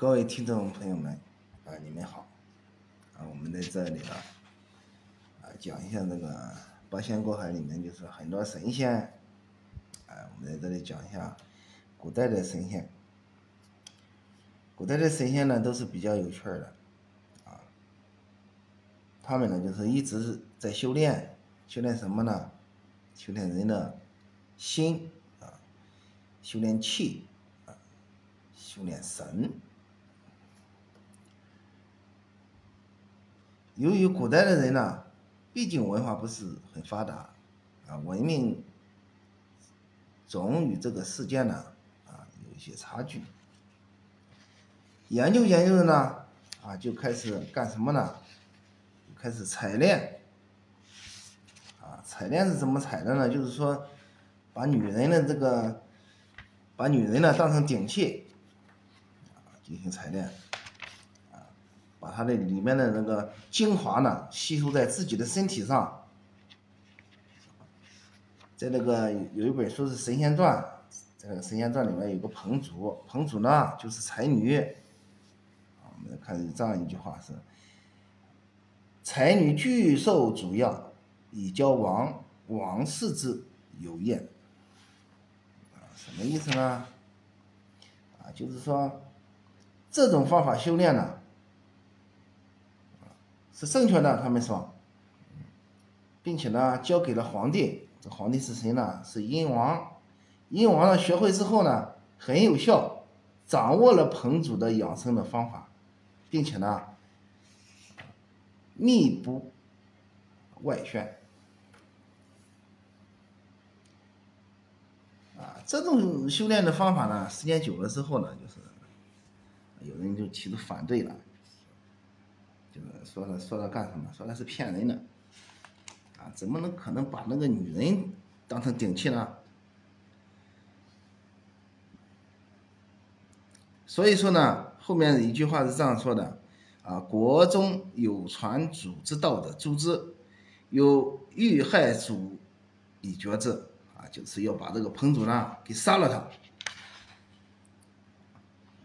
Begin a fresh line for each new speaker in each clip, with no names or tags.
各位听众朋友们，啊，你们好，啊，我们在这里啊，啊，讲一下这个八仙过海里面就是很多神仙，啊，我们在这里讲一下古代的神仙。古代的神仙呢，都是比较有趣的，啊，他们呢就是一直在修炼，修炼什么呢？修炼人的心啊，修炼气啊，修炼神。由于古代的人呢，毕竟文化不是很发达，啊，文明总与这个世界呢，啊，有一些差距。研究研究的呢，啊，就开始干什么呢？开始采炼。啊，采炼是怎么采的呢？就是说，把女人的这个，把女人呢当成顶器，啊，进行采炼。把它的里面的那个精华呢，吸收在自己的身体上。在那个有一本书是《神仙传》，在那个《神仙传》里面有个彭祖，彭祖呢就是才女。我们看这样一句话是：“才女具受主要，以教王，王视之有厌。”啊，什么意思呢？啊，就是说这种方法修炼呢。是正确的，他们说，并且呢，交给了皇帝。这皇帝是谁呢？是殷王。殷王呢，学会之后呢，很有效，掌握了彭祖的养生的方法，并且呢，密不外宣。啊，这种修炼的方法呢，时间久了之后呢，就是有人就提出反对了。就是说了说了干什么？说的是骗人的，啊，怎么能可能把那个女人当成顶替呢？所以说呢，后面一句话是这样说的：啊，国中有传祖之道的诛之，有欲害祖以绝之，啊，就是要把这个彭祖呢给杀了他。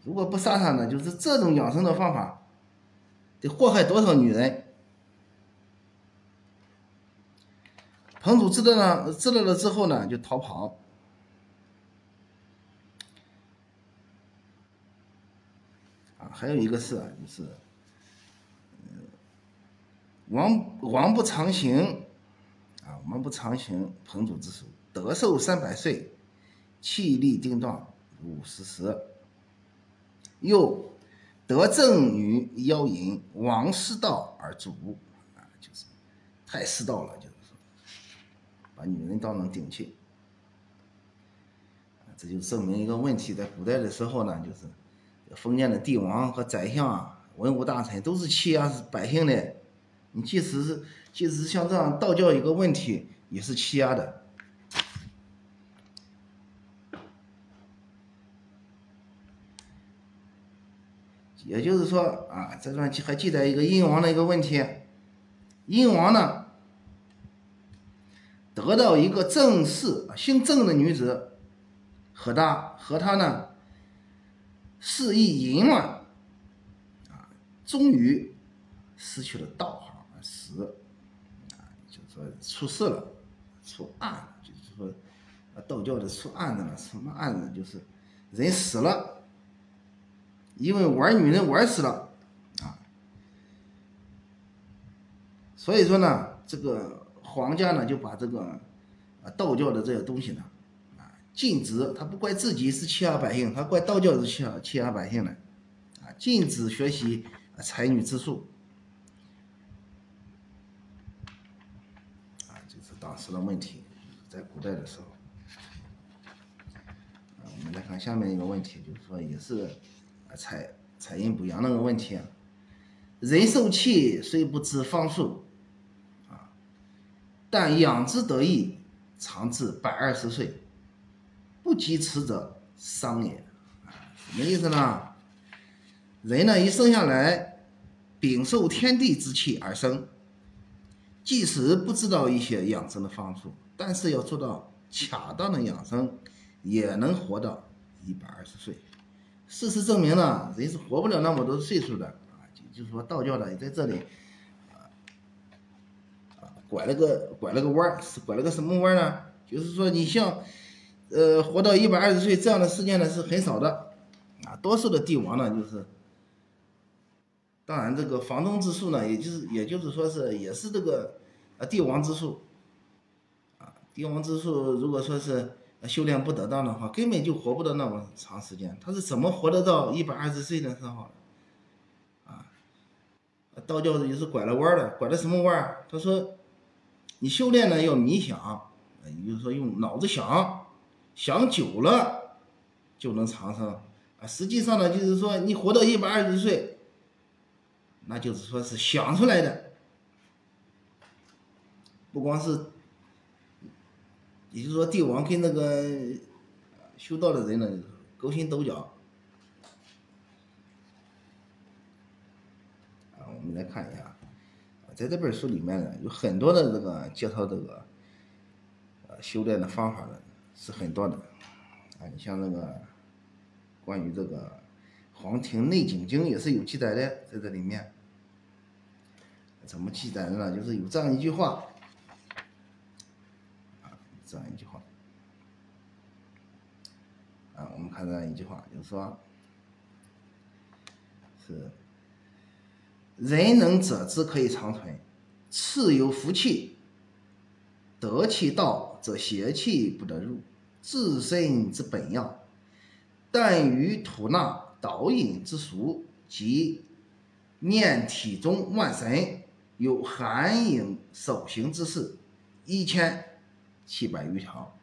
如果不杀他呢，就是这种养生的方法。得祸害多少女人？彭祖知道了，知道了之后呢，就逃跑。啊，还有一个事啊，就是，王王不长行，啊，王不长行，彭祖之手，得寿三百岁，气力定壮，五十时，又。得正女妖淫，王失道而主，啊，就是太失道了，就是说，把女人当成顶器，这就证明一个问题，在古代的时候呢，就是封建的帝王和宰相啊，文武大臣都是欺压百姓的，你即使是即使是像这样道教一个问题，也是欺压的。也就是说啊，这段还记载一个殷王的一个问题，殷王呢得到一个正室，姓郑的女子，和他和他呢肆意淫乱，啊，终于失去了道行而死，啊，就说出事了，出案，就是说道教的出案子了，什么案子？就是人死了。因为玩女人玩死了，啊，所以说呢，这个皇家呢就把这个啊道教的这些东西呢啊禁止，他不怪自己是欺压百姓，他怪道教是欺压欺压百姓的，啊，禁止学习才女之术，啊，这是当时的问题，在古代的时候，啊，我们来看下面一个问题，就是说也是。啊采采阴补阳那个问题，啊人受气虽不知方数，啊，但养之得意，长至百二十岁，不及此者伤也。什么意思呢？人呢一生下来，禀受天地之气而生，即使不知道一些养生的方术，但是要做到恰当的养生，也能活到一百二十岁。事实证明呢，人是活不了那么多岁数的啊。就就是说道教的在这里啊拐了个拐了个弯儿，是拐了个什么弯儿呢？就是说你像呃活到一百二十岁这样的事件呢是很少的啊，多数的帝王呢就是。当然，这个房东之术呢，也就是也就是说是也是这个呃帝王之术啊。帝王之术如果说是修炼不得当的话，根本就活不到那么长时间。他是怎么活得到一百二十岁的时候啊？道教也是拐了弯的，拐了什么弯他说，你修炼呢要冥想，也就是说用脑子想，想久了就能长生啊。实际上呢，就是说你活到一百二十岁。那就是说是想出来的，不光是，也就是说帝王跟那个修道的人呢勾心斗角。啊，我们来看一下，在这本书里面呢，有很多的这个介绍这个，呃，修炼的方法呢是很多的，啊，你像那个关于这个《黄庭内景经》也是有记载的，在这里面。怎么记载的呢？就是有这样一句话，这样一句话，啊，我们看这样一句话，就是说，是人能者之可以长存，次有福气，得其道则邪气不得入，自身之本要，但于吐纳导引之术及念体中万神。有含影守形之事，一千七百余条。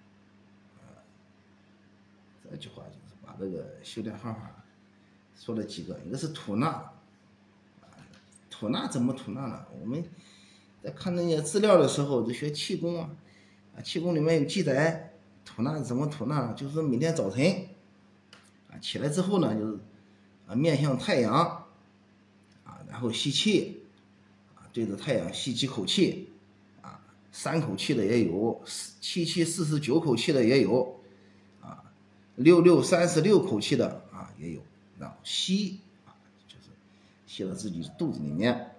这句话就是把这个修炼方法说了几个，一个是吐纳，吐纳怎么吐纳呢？我们在看那些资料的时候，就学气功啊，啊，气功里面有记载，吐纳怎么吐纳？就是每天早晨啊起来之后呢，就是啊面向太阳啊，然后吸气。啊对着太阳吸几口气，三口气的也有，七七四十九口气的也有，啊，六六三十六口气的啊也有，然后吸啊，就是吸到自己肚子里面，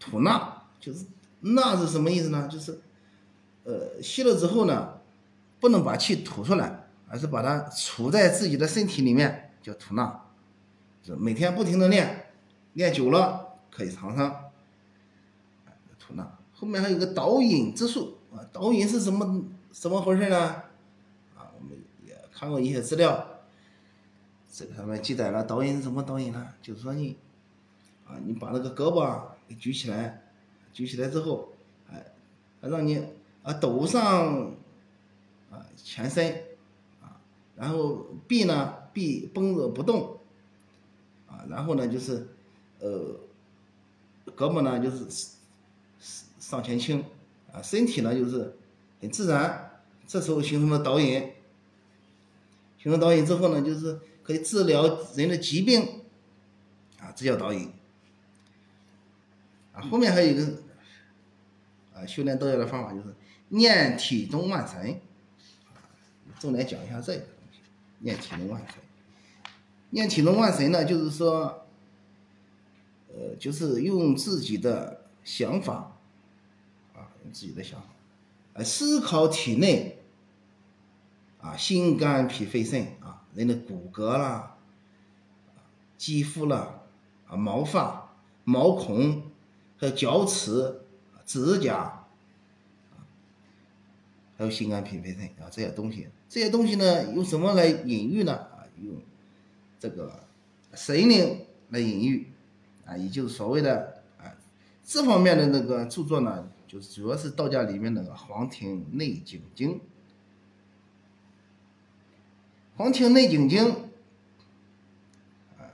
吐纳就是纳是什么意思呢？就是，呃，吸了之后呢，不能把气吐出来，而是把它储在自己的身体里面，叫吐纳，是每天不停的练，练久了可以长生。吐纳后面还有个导引之术啊，导引是什么怎么回事呢？啊，我们也看过一些资料，这个上面记载了导引是怎么导引呢？就是说你啊，你把那个胳膊给举起来，举起来之后，哎，让你啊抖上啊全身啊，然后臂呢臂绷着不动啊，然后呢就是呃胳膊呢就是。上前倾，啊，身体呢就是很自然，这时候形成了导引，形成导引之后呢，就是可以治疗人的疾病，啊，这叫导引。啊，后面还有一个，啊，修炼道教的方法就是念体中万神，重点讲一下这个东西，念体中万神。念体中万神呢，就是说，呃，就是用自己的想法。自己的想法，呃，思考体内啊，心肝脾肺肾啊，人的骨骼啦，肌肤啦，啊，毛发、毛孔和角齿、指甲，还有心肝脾肺肾啊这些东西，这些东西呢，用什么来隐喻呢？啊，用这个神灵来隐喻啊，也就是所谓的啊，这方面的那个著作呢。就是主要是道家里面那个《黄庭内景经》，《黄庭内景经》啊，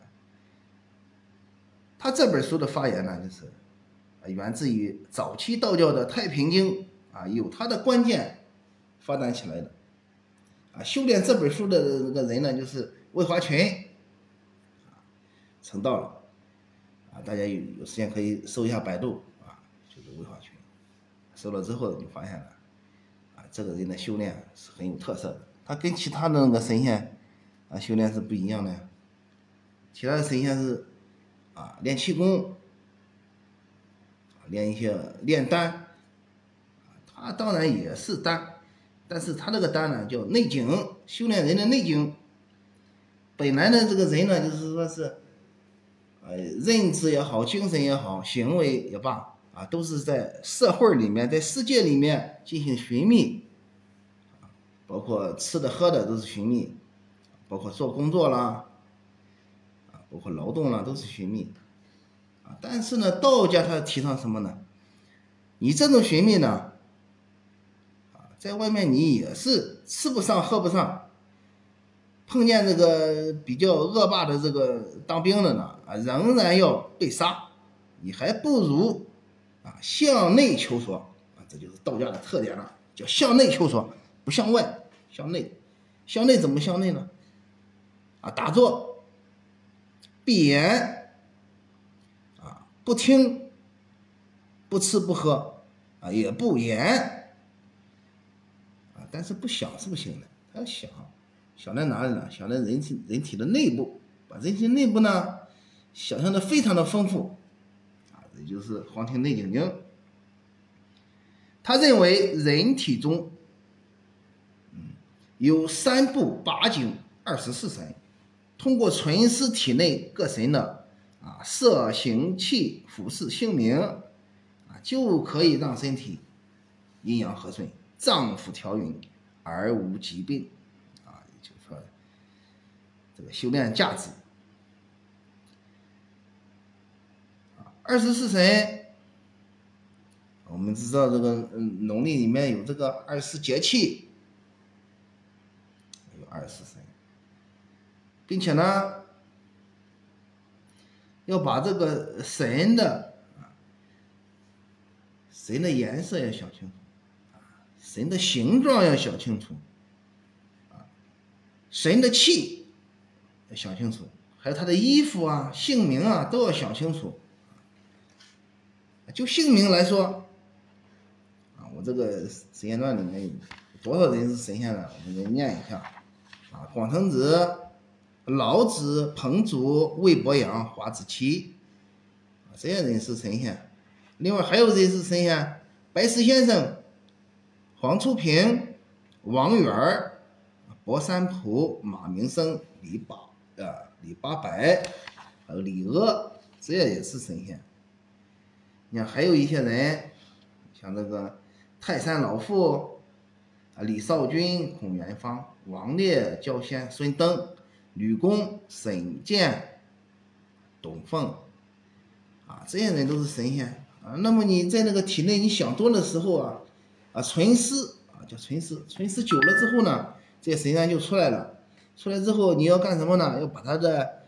他这本书的发源呢，就是源自于早期道教的《太平经》啊，有它的关键发展起来的啊。修炼这本书的那个人呢，就是魏华群，成道了啊。大家有有时间可以搜一下百度，收了之后，就发现了，啊，这个人的修炼是很有特色的。他跟其他的那个神仙，啊修炼是不一样的。其他的神仙是啊练气功，练一些炼丹，他当然也是丹，但是他这个丹呢叫内经，修炼人的内经。本来呢这个人呢就是说是，呃认知也好，精神也好，行为也罢。啊，都是在社会里面，在世界里面进行寻觅，包括吃的喝的都是寻觅，包括做工作啦，啊，包括劳动啦，都是寻觅，啊，但是呢，道家他提倡什么呢？你这种寻觅呢，啊，在外面你也是吃不上喝不上，碰见这个比较恶霸的这个当兵的呢，啊，仍然要被杀，你还不如。啊，向内求索啊，这就是道家的特点了，叫向内求索，不向外，向内，向内怎么向内呢？啊，打坐，闭眼，啊，不听，不吃不喝，啊，也不言，啊，但是不想是不行的，他要想，想在哪里呢？想在人体人体的内部，把人体内部呢想象的非常的丰富。也就是《黄庭内经经》，他认为人体中，有三部八经、二十四神，通过存思体内各神的啊色、形、气、服饰、姓名，啊，就可以让身体阴阳和顺、脏腑调匀而无疾病，啊，也就是说，这个修炼价值。二十四神，我们知道这个嗯，农历里面有这个二十四节气，有二十四神，并且呢，要把这个神的啊，神的颜色要想清楚，啊，神的形状要想清楚，啊，神的气要想清楚，还有他的衣服啊、姓名啊都要想清楚。就姓名来说，啊，我这个《时间段》里面有多少人是神仙呢？我们来念一下，啊，广成子、老子、彭祖、魏伯阳、华子期，这些人是神仙。另外还有谁是神仙？白石先生、黄初平、王源儿、博山普、马明生、李八啊、李八白，还有李鄂，这些也是神仙。你看，还有一些人，像这个泰山老妇啊，李少君、孔元芳、王烈、焦仙、孙登、吕公、沈健、董凤啊，这些人都是神仙啊。那么你在那个体内，你想多的时候啊，啊，存思啊，叫存思，存思久了之后呢，这些神仙就出来了。出来之后，你要干什么呢？要把它的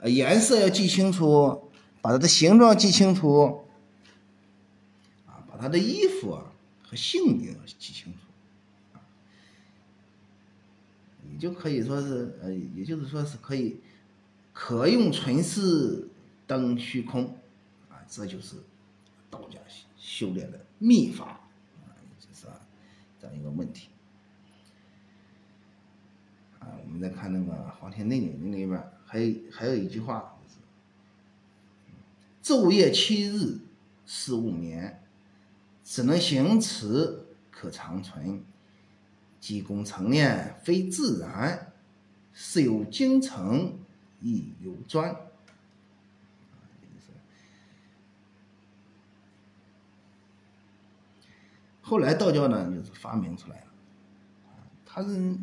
呃颜色要记清楚，把它的形状记清楚。他的衣服啊和姓名记清楚，你就可以说是呃，也就是说是可以可用存世登虚空，啊，这就是道家修炼的秘法，啊，就是啊这样一个问题。啊，我们再看那个《黄天内经》里边还有还有一句话，就是昼夜七日思无眠。只能行持，可长存；积功成念，非自然。是有精诚，亦有专。后来道教呢，就是发明出来了。他是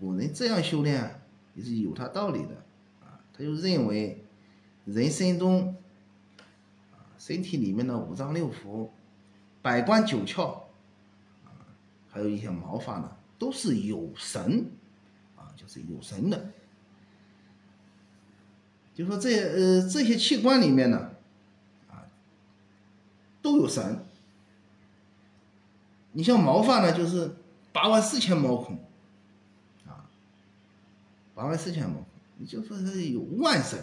古人这样修炼，也是有他道理的。啊，他就认为，人身中，身体里面的五脏六腑。百官九窍，啊，还有一些毛发呢，都是有神，啊，就是有神的。就说这呃这些器官里面呢，啊，都有神。你像毛发呢，就是八万四千毛孔，啊，八万四千毛孔，你就说它有万神。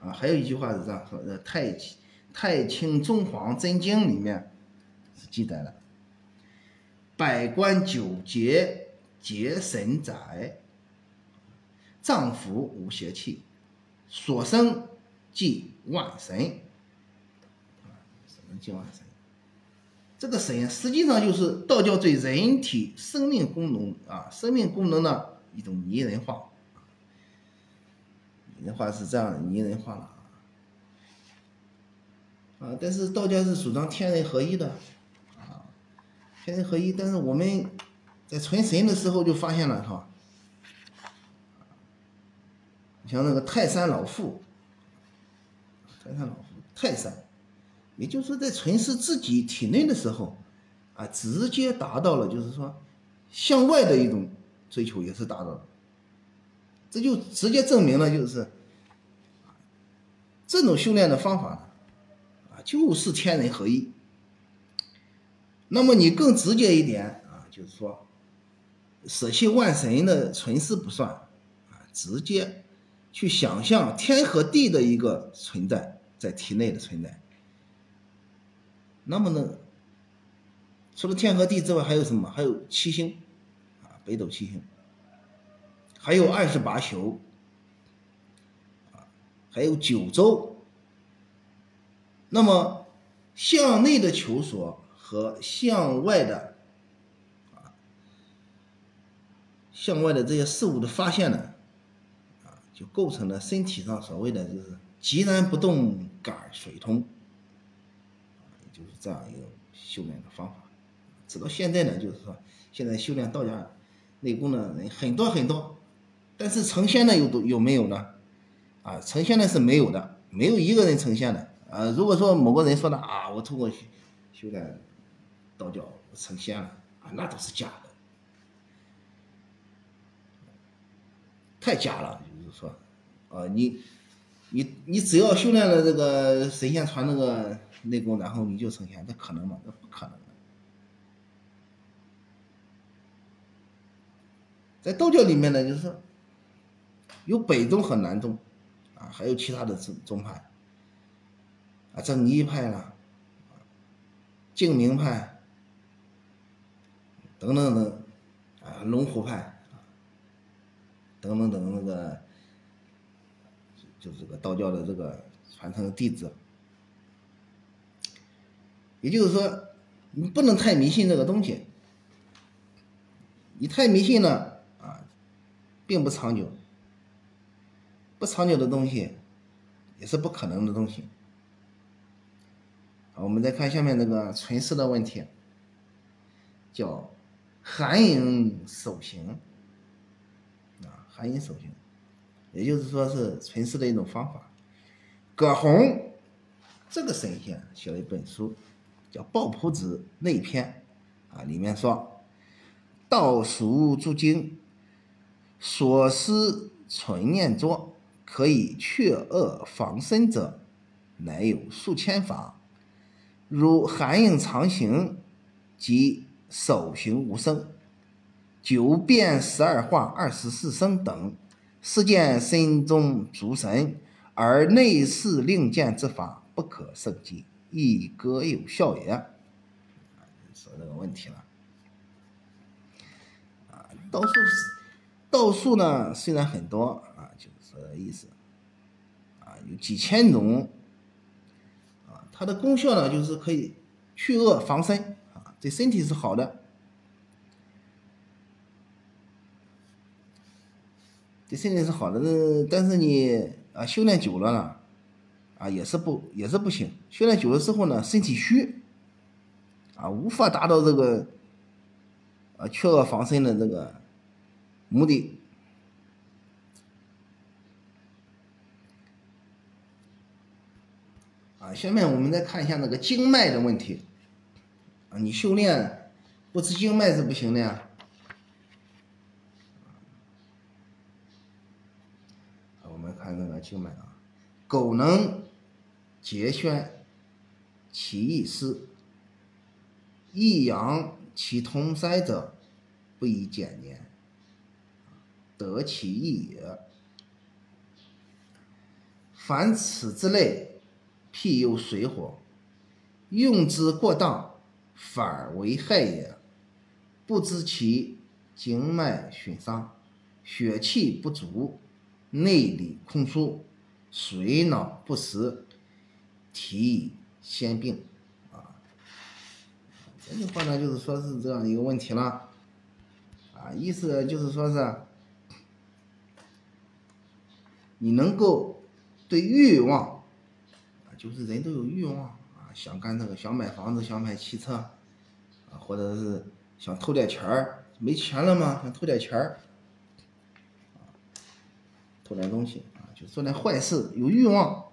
啊，还有一句话是这样说：，呃，太极。《太清宗皇真经》里面是记载了，百官九节结神载。脏腑无邪气，所生即万神。什么叫万神？这个神实际上就是道教对人体生命功能啊，生命功能的一种拟人化。拟人化是这样的拟人化了啊，但是道家是主张天人合一的啊，天人合一。但是我们在存神的时候就发现了哈。像那个泰山老妇，泰山老妇，泰山，也就是说，在存世自己体内的时候，啊，直接达到了，就是说，向外的一种追求也是达到了，这就直接证明了，就是这种修炼的方法呢，就是天人合一。那么你更直接一点啊，就是说，舍弃万神的存世不算，啊，直接。去想象天和地的一个存在在体内的存在，那么呢，除了天和地之外，还有什么？还有七星，啊，北斗七星，还有二十八宿，啊，还有九州。那么向内的求索和向外的，啊，向外的这些事物的发现呢？就构成了身体上所谓的就是寂然不动，感水通，也就是这样一个修炼的方法。直到现在呢，就是说现在修炼道家内功的人很多很多，但是成仙的有多有没有呢？啊，成仙的是没有的，没有一个人成仙的。啊，如果说某个人说的啊，我通过修炼道教成仙了，啊，那都是假的，太假了。就是说，啊，你，你，你只要修炼了这个神仙传那个内功，然后你就成仙，这可能吗？这不可能的。在道教里面呢，就是有北宗和南宗，啊，还有其他的宗宗派，啊，正一派啦，净明派，等等等，啊，龙虎派，等等等那个。就是这个道教的这个传承的弟子，也就是说，你不能太迷信这个东西，你太迷信了啊，并不长久，不长久的东西也是不可能的东西。我们再看下面那个存世的问题，叫寒影守形啊，寒影守形。也就是说是存世的一种方法。葛洪这个神仙写了一本书，叫《抱朴子内篇》，啊，里面说：“道术诸经，所思存念作，可以却恶防身者，乃有数千法。如寒影长行，及手行无声，九变十二化、二十四声等。”是见身中诸神，而内视令见之法不可胜计，亦各有效也。说这个问题了。啊，道术道术呢，虽然很多啊，就是这个意思。啊，有几千种。它的功效呢，就是可以去恶防身，啊，对身体是好的。对身体是好的，但是你啊修炼久了呢，啊也是不也是不行。修炼久了之后呢，身体虚，啊无法达到这个啊去恶防身的这个目的。下面我们再看一下那个经脉的问题。啊，你修炼不吃经脉是不行的呀。我们看那个经脉啊，苟能节宣其意思，益阳其通塞者，不宜减年，得其意也。凡此之类，譬有水火，用之过当，反而为害也。不知其经脉损伤，血气不足，内里空疏，水脑不实，体以先病啊。这句话呢，就是说是这样一个问题了啊，意思就是说是你能够对欲望，就是人都有欲望啊，想干这个，想买房子，想买汽车啊，或者是想偷点钱儿。没钱了吗？想偷点钱儿，偷点东西啊，就做点坏事，有欲望，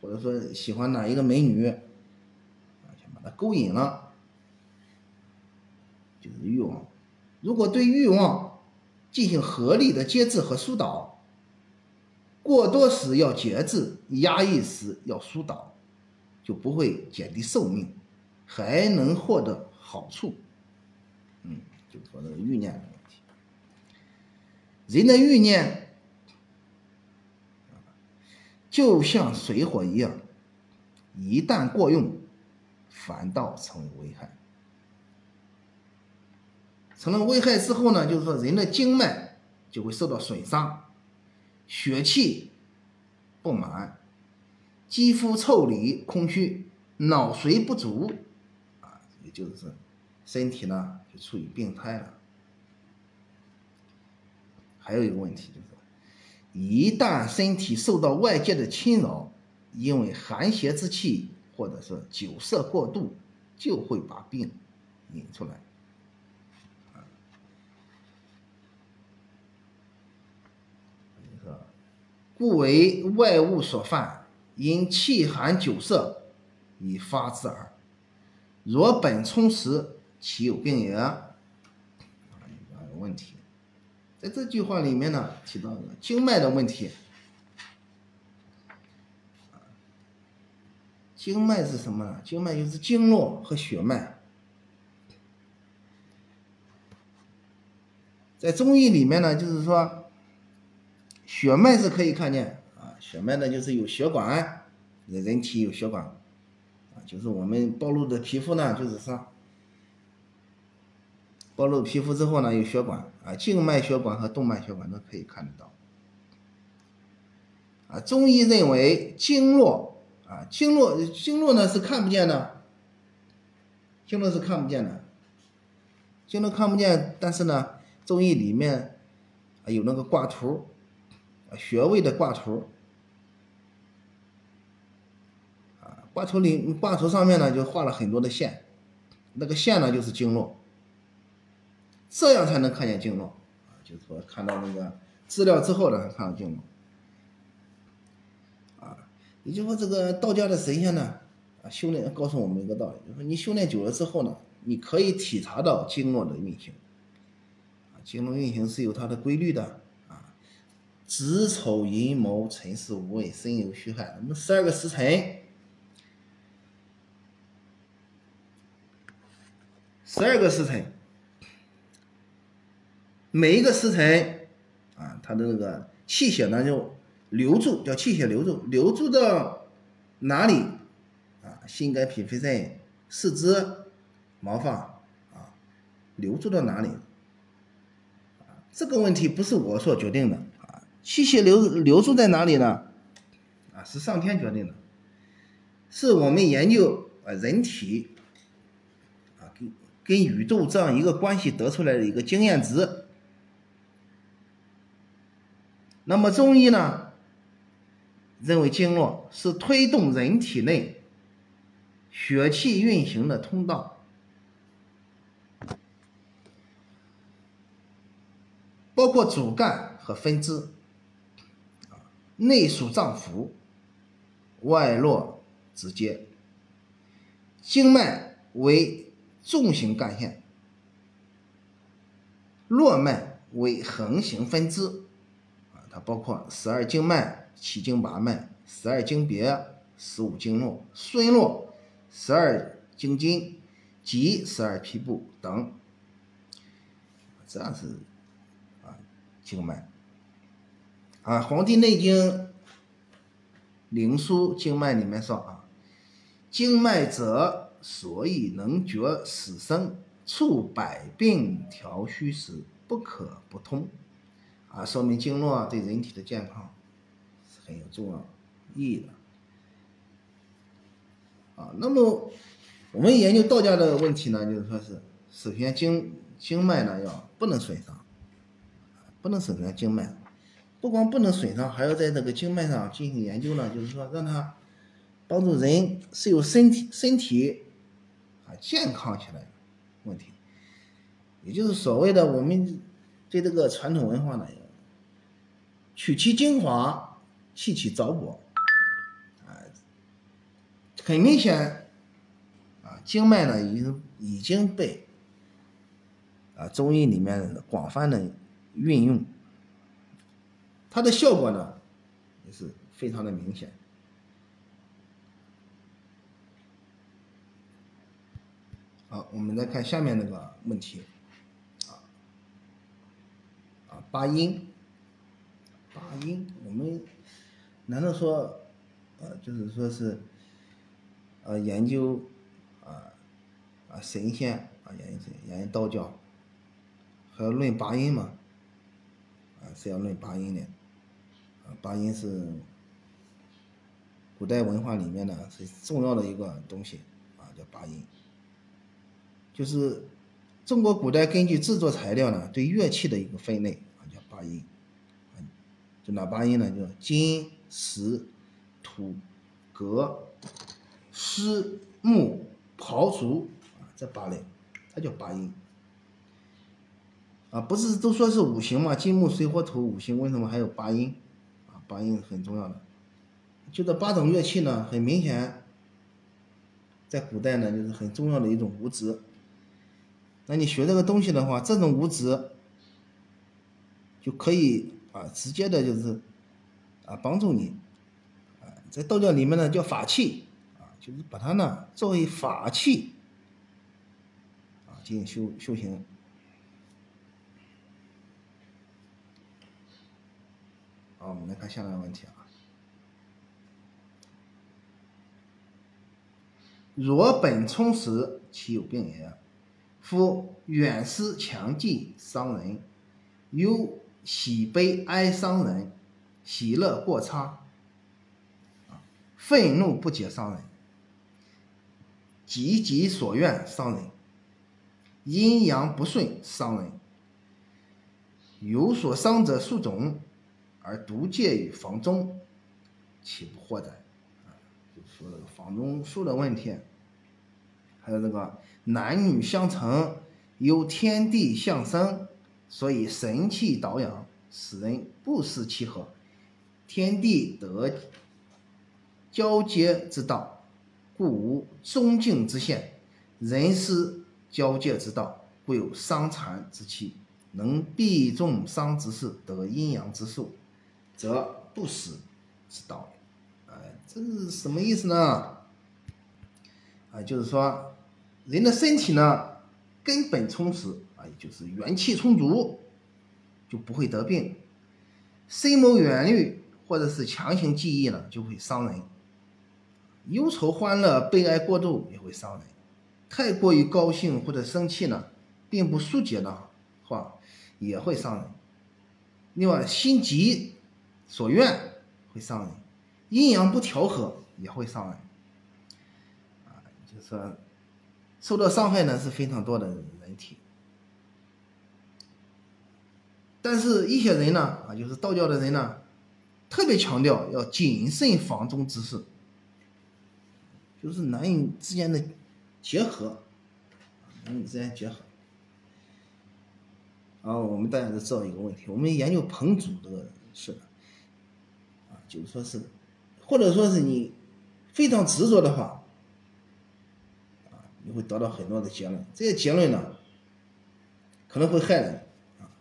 或者说喜欢哪一个美女，啊，想把她勾引了，就是欲望。如果对欲望进行合理的节制和疏导，过多时要节制，压抑时要疏导，就不会减低寿命，还能获得好处。嗯，就说这个欲念的问题。人的欲念就像水火一样，一旦过用，反倒成为危害。成了危害之后呢，就是说人的经脉就会受到损伤，血气不满，肌肤腠理空虚，脑髓不足，啊，也就是。身体呢就处于病态了。还有一个问题就是，一旦身体受到外界的侵扰，因为寒邪之气或者是酒色过度，就会把病引出来。不为外物所犯，因气寒酒色以发之耳。若本充实。其有病也，啊，有问题。在这句话里面呢，提到了经脉的问题。经脉是什么呢？经脉就是经络和血脉。在中医里面呢，就是说，血脉是可以看见啊，血脉呢就是有血管，人人体有血管，啊，就是我们暴露的皮肤呢，就是说。暴露皮肤之后呢，有血管啊，静脉血管和动脉血管都可以看得到。啊，中医认为经络啊，经络经络呢是看不见的，经络是看不见的，经络看不见，但是呢，中医里面啊有那个挂图，穴位的挂图，啊，挂图里挂图上面呢就画了很多的线，那个线呢就是经络。这样才能看见经络啊，就是说看到那个资料之后呢，看到经络啊。也就是说，这个道家的神仙呢，啊，修炼告诉我们一个道理，就是说你修炼久了之后呢，你可以体察到经络的运行啊，经络运行是有它的规律的。子丑寅卯辰巳午未申酉戌亥，那么十二个时辰，十二个时辰。每一个时辰，啊，它的那个气血呢就留住，叫气血留住，留住到哪里？啊，心肝脾肺肾、四肢、毛发，啊，留住到哪里？这个问题不是我所决定的，气血流流注在哪里呢？啊，是上天决定的，是我们研究啊人体，啊跟跟宇宙这样一个关系得出来的一个经验值。那么中医呢，认为经络是推动人体内血气运行的通道，包括主干和分支，内属脏腑，外络直接。经脉为纵行干线，络脉为横行分支。啊它包括十二经脉、七经八脉、十二经别、十五经络、孙络、十二经筋及十二皮部等，这样是啊经脉啊，《黄帝内经·灵枢·经脉》里面说啊，经脉者，所以能决死生，触百病调虚实，不可不通。啊，说明经络对人体的健康是很有重要意义的。啊，那么我们研究道家的问题呢，就是说是首先经经脉呢要不能损伤，不能损伤经脉，不光不能损伤，还要在这个经脉上进行研究呢，就是说让它帮助人是有身体身体啊健康起来的问题，也就是所谓的我们对这个传统文化呢。取其精华，弃其糟粕，啊，很明显，啊，经脉呢已经已经被啊中医里面广泛的运用，它的效果呢也是非常的明显。好，我们再看下面那个问题，啊，啊，八音。八音，我们难道说，呃，就是说是，呃，研究，啊，啊，神仙啊，研究神，研究道教，还要论八音嘛？啊，是要论八音的，八音是古代文化里面呢是重要的一个东西，啊，叫八音，就是中国古代根据制作材料呢对乐器的一个分类，啊，叫八音。就哪八音呢？就金、石、土、革、丝、木、刨、竹啊，这八类，它叫八音。啊，不是都说是五行嘛？金木水火土五行，为什么还有八音？啊，八音很重要的。就这八种乐器呢，很明显，在古代呢，就是很重要的一种物质。那你学这个东西的话，这种物质就可以。啊，直接的就是啊，帮助你啊，在道教里面呢叫法器啊，就是把它呢作为法器啊进行修修行。好，我们来看下面的问题啊。若本充实，其有病也？夫远思强记伤人，忧。喜悲哀伤人，喜乐过差，啊，愤怒不解伤人，急己所愿伤人，阴阳不顺伤人，有所伤者数种，而独介于房中，岂不祸哉？啊，就说这个房中术的问题，还有这个男女相成，由天地相生。所以神气导养，使人不思其和，天地得交接之道，故无中静之限；人思交接之道，故有伤残之气。能避重伤之事，得阴阳之术，则不死之道。哎，这是什么意思呢？啊，就是说，人的身体呢，根本充实啊，也。就是元气充足，就不会得病；深谋远虑或者是强行记忆呢，就会伤人；忧愁欢乐、悲哀过度也会伤人；太过于高兴或者生气呢，并不疏解的话，也会伤人。另外，心急所愿会伤人；阴阳不调和也会伤人。啊，就是说，受到伤害呢是非常多的人体。但是，一些人呢，啊，就是道教的人呢，特别强调要谨慎房中之事，就是男女之间的结合，男女之间结合。啊，我们大家都知道一个问题，我们研究彭祖这个事，就是说是，或者说是你非常执着的话，啊，你会得到很多的结论，这些结论呢，可能会害人啊。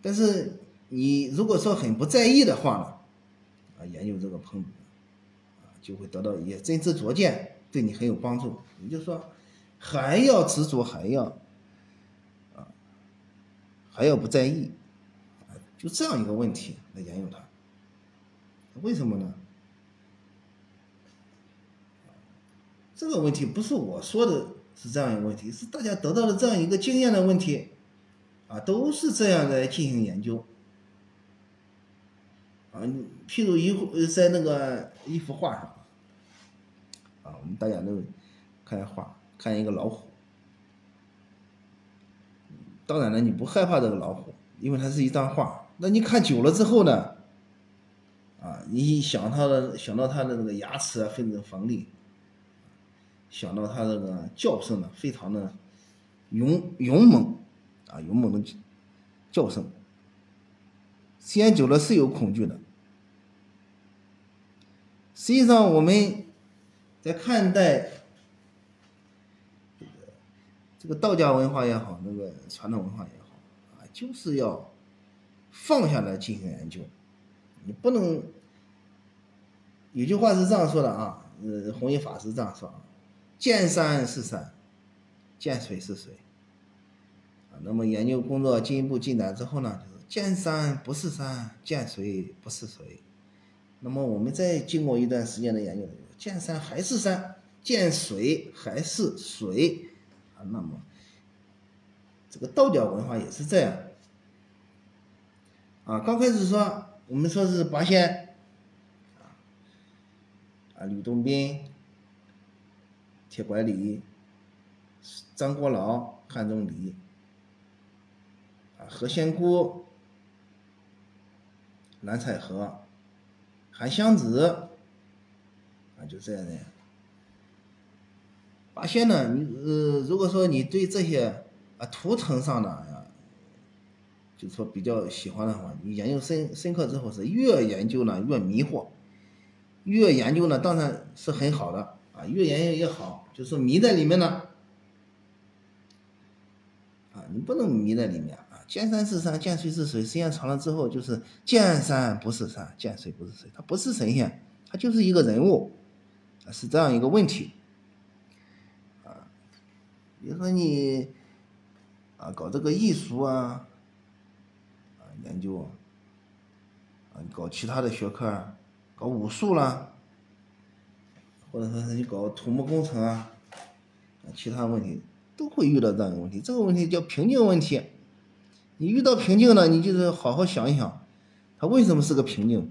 但是你如果说很不在意的话呢，啊，研究这个彭祖，啊，就会得到一些真知灼见，对你很有帮助。也就是说，还要执着，还要，还要不在意，就这样一个问题来研究它。为什么呢？这个问题不是我说的是这样一个问题，是大家得到了这样一个经验的问题，啊，都是这样来进行研究。啊，譬如一幅在那个一幅画上，啊，我们大家都看画，看一个老虎。当然了，你不害怕这个老虎，因为它是一张画。那你看久了之后呢？啊，你想它的，想到它的那个牙齿啊，非常锋利，想到它这个叫声呢，非常的勇勇猛，啊，勇猛的叫声。时间久了是有恐惧的。实际上，我们在看待这个这个道家文化也好，那个传统文化也好，啊，就是要放下来进行研究。你不能有句话是这样说的啊，呃，弘一法师这样说啊：“见山是山，见水是水。”啊，那么研究工作进一步进展之后呢，就是见山不是山，见水不是水。那么我们再经过一段时间的研究，见山还是山，见水还是水，啊，那么这个道教文化也是这样，啊，刚开始说我们说是八仙，啊，啊，吕洞宾、铁拐李、张国老、汉钟离，啊，何仙姑、蓝采和。韩湘子，啊，就这样的。八仙呢，你呃，如果说你对这些啊图腾上的啊，就是说比较喜欢的话，你研究深深刻之后是越研究呢越迷惑，越研究呢当然是很好的啊，越研究越好，就是迷在里面呢，啊，你不能迷在里面啊。见山是山，见水是水。时间长了之后，就是见山不是山，见水不是水。他不是神仙，他就是一个人物，是这样一个问题。啊，比如说你啊搞这个艺术，啊研究啊，搞其他的学科，搞武术啦，或者说是你搞土木工程啊，啊其他问题都会遇到这样的问题。这个问题叫瓶颈问题。你遇到瓶颈了，你就是好好想一想，它为什么是个瓶颈？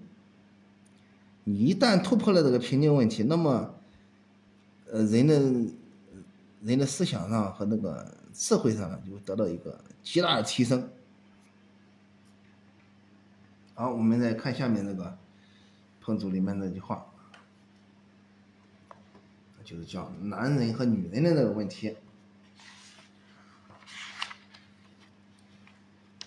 你一旦突破了这个瓶颈问题，那么，呃，人的，人的思想上和那个智慧上呢，就得到一个极大的提升。好，我们再看下面那个彭祖里面那句话，就是讲男人和女人的那个问题。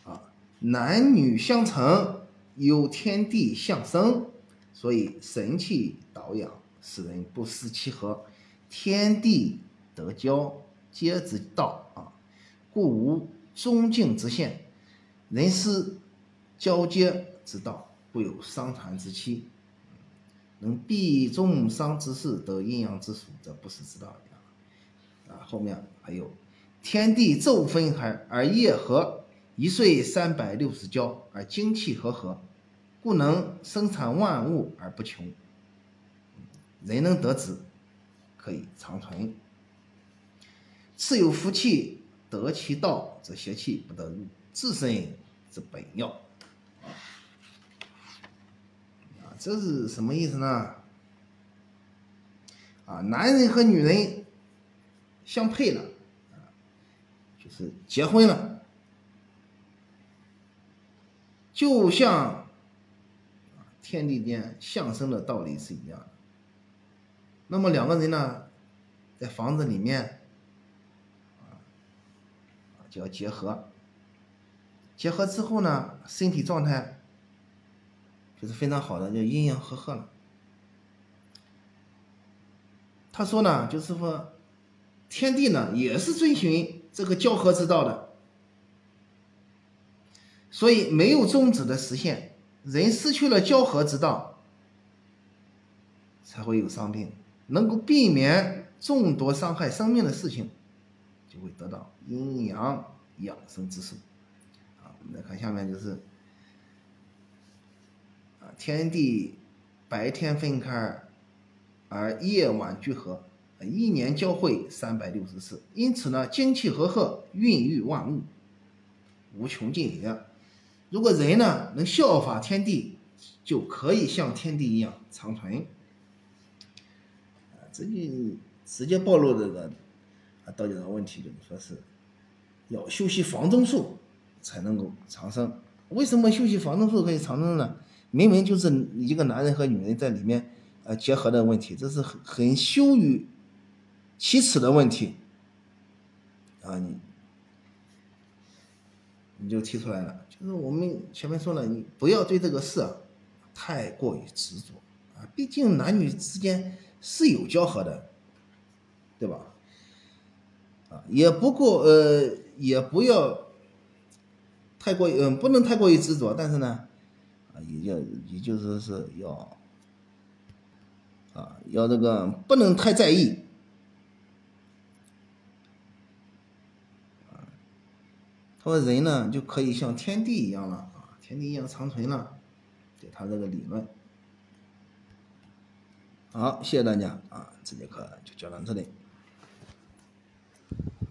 啊男女相成，有天地相生，所以神气导养，使人不失其和。天地得交，皆之道啊，故无终境之限。人失交接之道，故有伤残之期。能避重伤之事，得阴阳之属，则不是之道也。啊，后面还有天地昼分而而夜合。一岁三百六十交，而精气和合，故能生产万物而不穷。人能得之，可以长存。次有福气，得其道，则邪气不得入，自身之本要。啊，这是什么意思呢？啊，男人和女人相配了，就是结婚了。就像天地间相生的道理是一样的。那么两个人呢，在房子里面啊，就要结合。结合之后呢，身体状态就是非常好的，就阴阳和合了。他说呢，就是说，天地呢也是遵循这个交合之道的。所以没有终止的实现，人失去了交合之道，才会有伤病。能够避免众多伤害生命的事情，就会得到阴阳养生之术。啊，我们再看下面就是，天地白天分开，而夜晚聚合，
一年交汇三百六十次，因此呢，精气和合，孕育万物，无穷尽也。如果人呢能效法天地，就可以像天地一样长存。啊，这就直接暴露这个啊道教的问题，就是说是要修习房中术才能够长生。为什么修习房中术可以长生呢？明明就是一个男人和女人在里面呃结合的问题，这是很很羞于启齿的问题啊！你你就提出来了，就是我们前面说了，你不要对这个事啊太过于执着啊，毕竟男女之间是有交合的，对吧？啊，也不过呃，也不要太过嗯，不能太过于执着，但是呢，啊，也要也就是说是要啊，要这个不能太在意。他说：“人呢就可以像天地一样了啊，天地一样长存了，对他这个理论。好，谢谢大家啊，这节课就讲到这里。